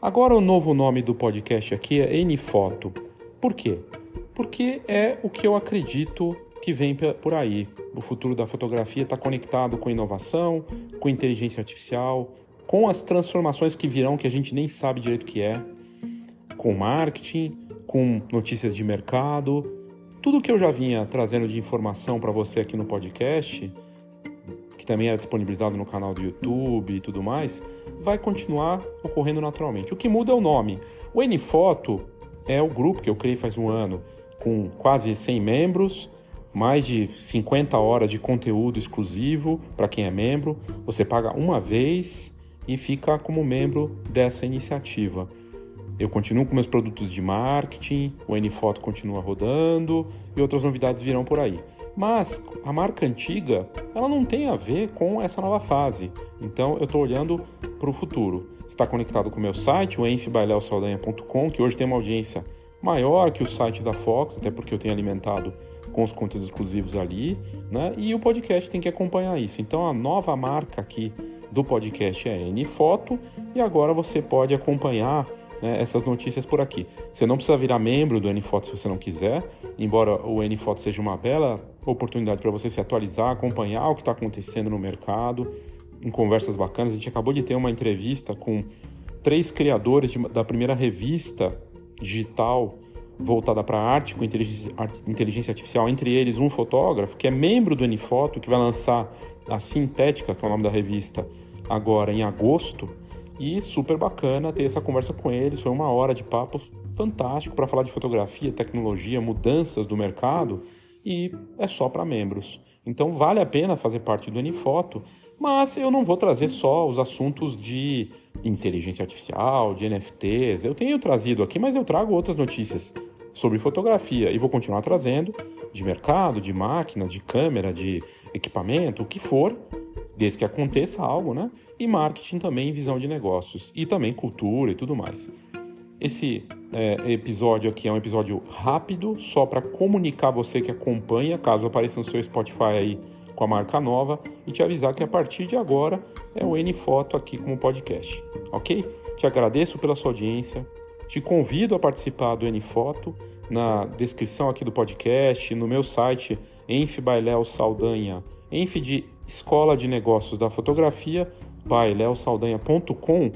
Agora o novo nome do podcast aqui é Nfoto. Por quê? Porque é o que eu acredito que vem por aí. O futuro da fotografia está conectado com inovação, com inteligência artificial, com as transformações que virão que a gente nem sabe direito o que é, com marketing, com notícias de mercado. Tudo que eu já vinha trazendo de informação para você aqui no podcast, também é disponibilizado no canal do YouTube e tudo mais, vai continuar ocorrendo naturalmente. O que muda é o nome. O Nfoto é o grupo que eu criei faz um ano, com quase 100 membros, mais de 50 horas de conteúdo exclusivo para quem é membro. Você paga uma vez e fica como membro dessa iniciativa. Eu continuo com meus produtos de marketing, o Nfoto continua rodando e outras novidades virão por aí. Mas a marca antiga, ela não tem a ver com essa nova fase. Então eu estou olhando para o futuro. Está conectado com o meu site, o enfbaileosaldanha.com, que hoje tem uma audiência maior que o site da Fox, até porque eu tenho alimentado com os conteúdos exclusivos ali, né? E o podcast tem que acompanhar isso. Então a nova marca aqui do podcast é Nfoto e agora você pode acompanhar né, essas notícias por aqui. Você não precisa virar membro do NFoto se você não quiser, embora o NFoto seja uma bela oportunidade para você se atualizar, acompanhar o que está acontecendo no mercado, em conversas bacanas. A gente acabou de ter uma entrevista com três criadores de, da primeira revista digital voltada para arte com inteligência, artificial, entre eles um fotógrafo que é membro do NFoto, que vai lançar a Sintética, que é o nome da revista, agora em agosto. E super bacana ter essa conversa com eles. Foi uma hora de papo fantástico para falar de fotografia, tecnologia, mudanças do mercado e é só para membros. Então vale a pena fazer parte do Nfoto, mas eu não vou trazer só os assuntos de inteligência artificial, de NFTs. Eu tenho trazido aqui, mas eu trago outras notícias sobre fotografia e vou continuar trazendo de mercado, de máquina, de câmera, de equipamento, o que for, desde que aconteça algo, né? E marketing também, visão de negócios e também cultura e tudo mais. Esse é, episódio aqui é um episódio rápido, só para comunicar você que acompanha, caso apareça no seu Spotify aí com a marca nova, e te avisar que a partir de agora é o N Foto aqui como podcast, ok? Te agradeço pela sua audiência, te convido a participar do N Foto na descrição aqui do podcast, no meu site Enf Bailéu Saldanha, Enf de Escola de Negócios da Fotografia, vai leosaldanha.com,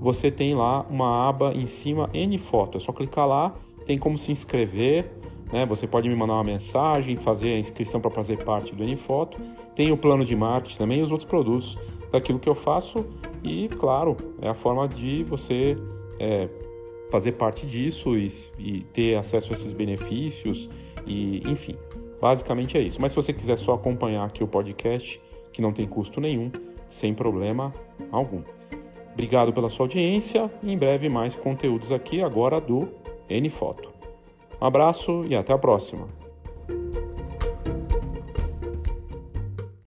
você tem lá uma aba em cima N foto. É só clicar lá, tem como se inscrever, né? Você pode me mandar uma mensagem, fazer a inscrição para fazer parte do N foto. Tem o plano de marketing também e os outros produtos daquilo que eu faço e, claro, é a forma de você é, fazer parte disso e, e ter acesso a esses benefícios e, enfim. Basicamente é isso. Mas se você quiser só acompanhar aqui o podcast, que não tem custo nenhum, sem problema algum. Obrigado pela sua audiência e em breve mais conteúdos aqui agora do Nfoto. Um abraço e até a próxima.